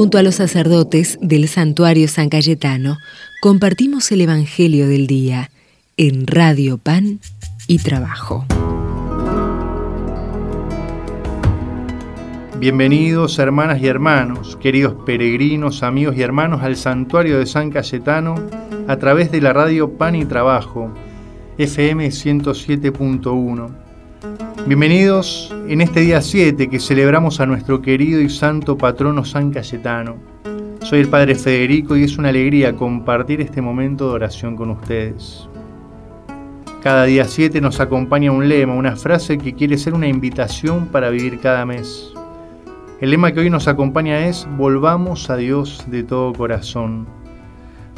Junto a los sacerdotes del santuario San Cayetano, compartimos el Evangelio del Día en Radio Pan y Trabajo. Bienvenidos hermanas y hermanos, queridos peregrinos, amigos y hermanos al santuario de San Cayetano a través de la radio Pan y Trabajo, FM 107.1. Bienvenidos en este día 7 que celebramos a nuestro querido y santo patrono San Cayetano. Soy el Padre Federico y es una alegría compartir este momento de oración con ustedes. Cada día 7 nos acompaña un lema, una frase que quiere ser una invitación para vivir cada mes. El lema que hoy nos acompaña es Volvamos a Dios de todo corazón.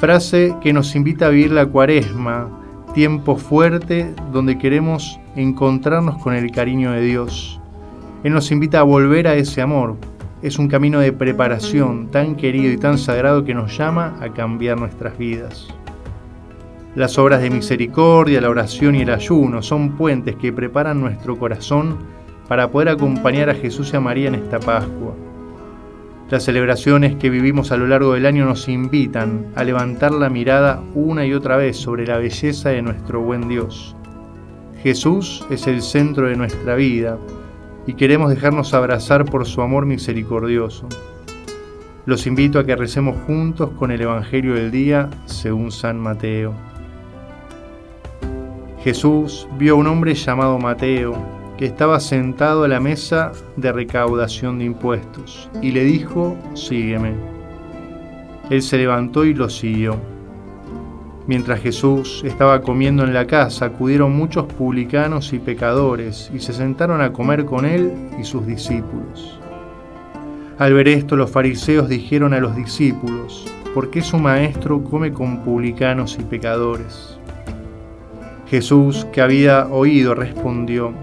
Frase que nos invita a vivir la cuaresma, tiempo fuerte donde queremos encontrarnos con el cariño de Dios. Él nos invita a volver a ese amor. Es un camino de preparación tan querido y tan sagrado que nos llama a cambiar nuestras vidas. Las obras de misericordia, la oración y el ayuno son puentes que preparan nuestro corazón para poder acompañar a Jesús y a María en esta Pascua. Las celebraciones que vivimos a lo largo del año nos invitan a levantar la mirada una y otra vez sobre la belleza de nuestro buen Dios. Jesús es el centro de nuestra vida y queremos dejarnos abrazar por su amor misericordioso. Los invito a que recemos juntos con el Evangelio del día según San Mateo. Jesús vio a un hombre llamado Mateo que estaba sentado a la mesa de recaudación de impuestos, y le dijo, sígueme. Él se levantó y lo siguió. Mientras Jesús estaba comiendo en la casa, acudieron muchos publicanos y pecadores y se sentaron a comer con él y sus discípulos. Al ver esto, los fariseos dijeron a los discípulos, ¿por qué su maestro come con publicanos y pecadores? Jesús, que había oído, respondió,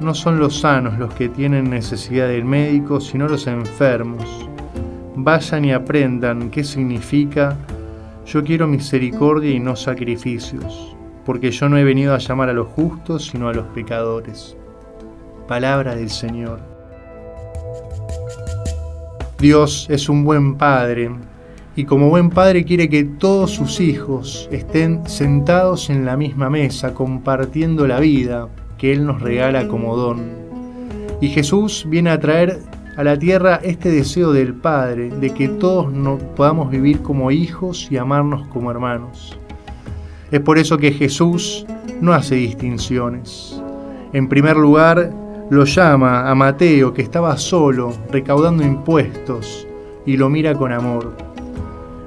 no son los sanos los que tienen necesidad del médico, sino los enfermos. Vayan y aprendan qué significa yo quiero misericordia y no sacrificios, porque yo no he venido a llamar a los justos, sino a los pecadores. Palabra del Señor. Dios es un buen Padre y como buen Padre quiere que todos sus hijos estén sentados en la misma mesa, compartiendo la vida, que Él nos regala como don. Y Jesús viene a traer a la tierra este deseo del Padre, de que todos nos podamos vivir como hijos y amarnos como hermanos. Es por eso que Jesús no hace distinciones. En primer lugar, lo llama a Mateo, que estaba solo, recaudando impuestos, y lo mira con amor.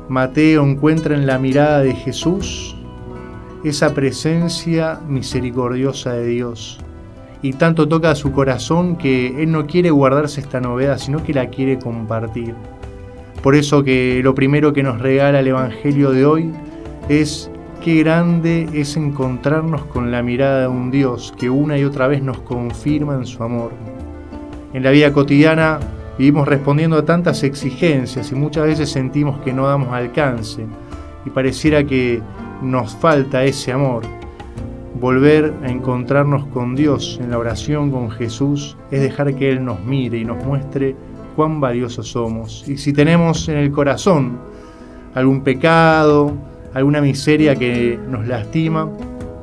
Mateo encuentra en la mirada de Jesús esa presencia misericordiosa de Dios. Y tanto toca a su corazón que Él no quiere guardarse esta novedad, sino que la quiere compartir. Por eso que lo primero que nos regala el Evangelio de hoy es qué grande es encontrarnos con la mirada de un Dios que una y otra vez nos confirma en su amor. En la vida cotidiana vivimos respondiendo a tantas exigencias y muchas veces sentimos que no damos alcance y pareciera que nos falta ese amor. Volver a encontrarnos con Dios en la oración con Jesús es dejar que Él nos mire y nos muestre cuán valiosos somos. Y si tenemos en el corazón algún pecado, alguna miseria que nos lastima,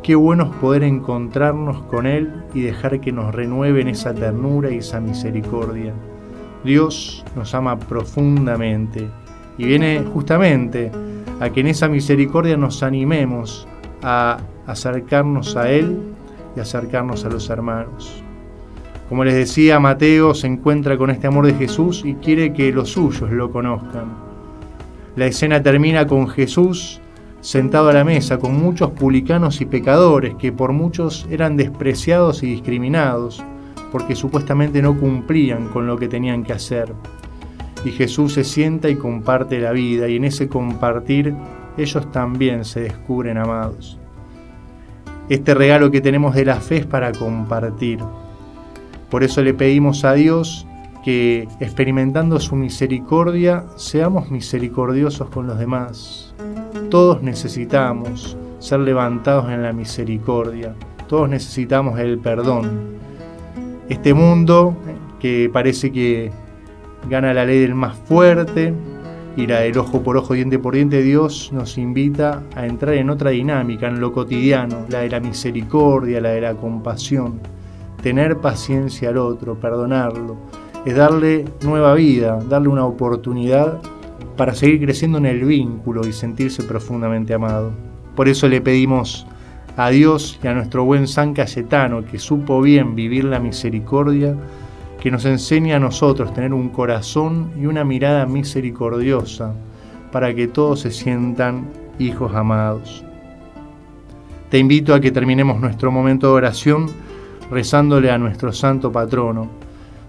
qué bueno es poder encontrarnos con Él y dejar que nos renueven esa ternura y esa misericordia. Dios nos ama profundamente y viene justamente a que en esa misericordia nos animemos a acercarnos a Él y acercarnos a los hermanos. Como les decía, Mateo se encuentra con este amor de Jesús y quiere que los suyos lo conozcan. La escena termina con Jesús sentado a la mesa con muchos publicanos y pecadores que por muchos eran despreciados y discriminados porque supuestamente no cumplían con lo que tenían que hacer y Jesús se sienta y comparte la vida y en ese compartir ellos también se descubren amados. Este regalo que tenemos de la fe es para compartir. Por eso le pedimos a Dios que experimentando su misericordia seamos misericordiosos con los demás. Todos necesitamos ser levantados en la misericordia. Todos necesitamos el perdón. Este mundo que parece que gana la ley del más fuerte y la del ojo por ojo, diente por diente. Dios nos invita a entrar en otra dinámica, en lo cotidiano, la de la misericordia, la de la compasión. Tener paciencia al otro, perdonarlo, es darle nueva vida, darle una oportunidad para seguir creciendo en el vínculo y sentirse profundamente amado. Por eso le pedimos a Dios y a nuestro buen San Cayetano, que supo bien vivir la misericordia, que nos enseñe a nosotros tener un corazón y una mirada misericordiosa para que todos se sientan hijos amados. Te invito a que terminemos nuestro momento de oración rezándole a nuestro santo patrono.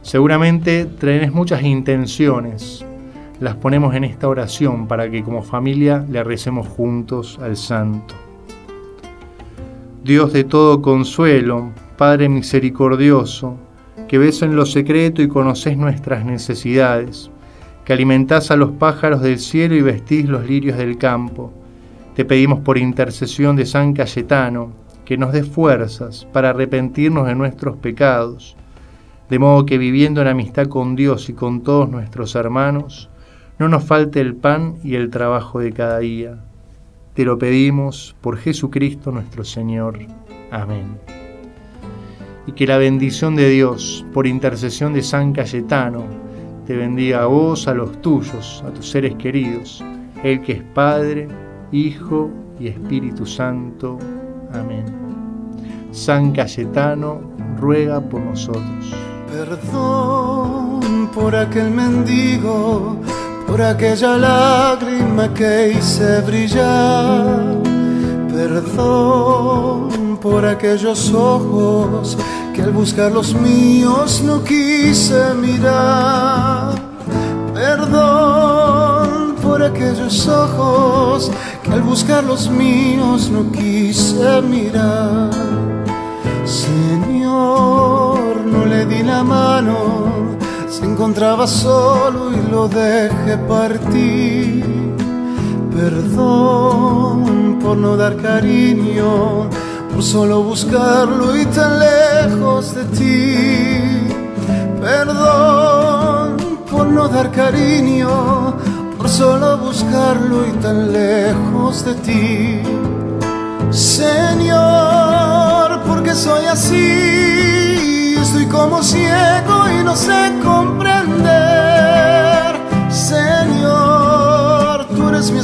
Seguramente tenés muchas intenciones, las ponemos en esta oración para que como familia le recemos juntos al santo. Dios de todo consuelo, Padre misericordioso, que ves en lo secreto y conoces nuestras necesidades, que alimentás a los pájaros del cielo y vestís los lirios del campo. Te pedimos por intercesión de San Cayetano, que nos dé fuerzas para arrepentirnos de nuestros pecados, de modo que viviendo en amistad con Dios y con todos nuestros hermanos, no nos falte el pan y el trabajo de cada día te lo pedimos por Jesucristo nuestro Señor. Amén. Y que la bendición de Dios, por intercesión de San Cayetano, te bendiga a vos, a los tuyos, a tus seres queridos, el que es Padre, Hijo y Espíritu Santo. Amén. San Cayetano, ruega por nosotros. Perdón por aquel mendigo por aquella lágrima que hice brillar. Perdón por aquellos ojos que al buscar los míos no quise mirar. Perdón por aquellos ojos que al buscar los míos no quise mirar. Señor, no le di la mano se encontraba solo y lo dejé partir. Perdón por no dar cariño, por solo buscarlo y tan lejos de ti. Perdón por no dar cariño, por solo buscarlo y tan lejos de ti. Señor, porque soy así estoy como ciego y no sé comprender.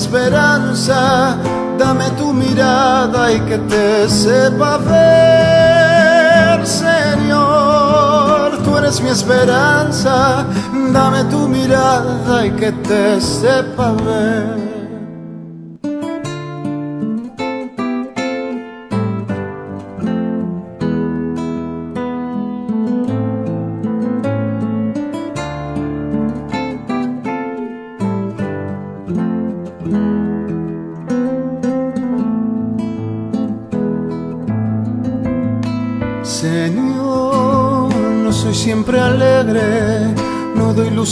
Esperanza, dame tu mirada y que te sepa ver. Señor, tú eres mi esperanza, dame tu mirada y que te sepa ver.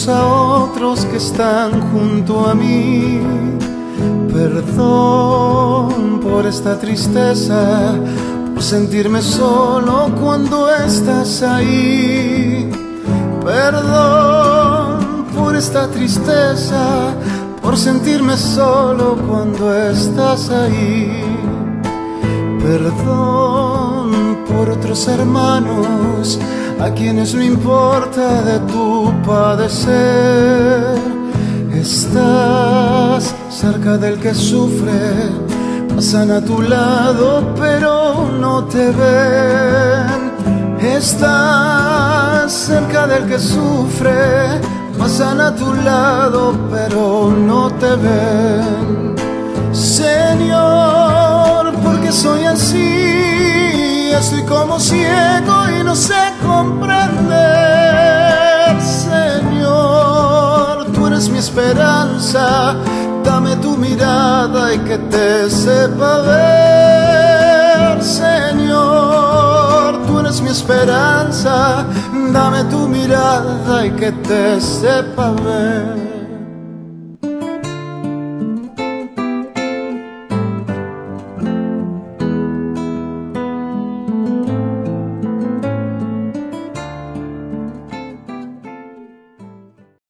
A otros que están junto a mí. Perdón por esta tristeza, por sentirme solo cuando estás ahí. Perdón por esta tristeza, por sentirme solo cuando estás ahí. Perdón por otros hermanos a quienes no importa de tu padecer. Estás cerca del que sufre, pasan a tu lado pero no te ven. Estás cerca del que sufre, pasan a tu lado pero no te ven. Señor, porque soy así, estoy como ciego y no sé comprender, Señor, tú eres mi esperanza, dame tu mirada y que te sepa ver, Señor, tú eres mi esperanza, dame tu mirada y que te sepa ver.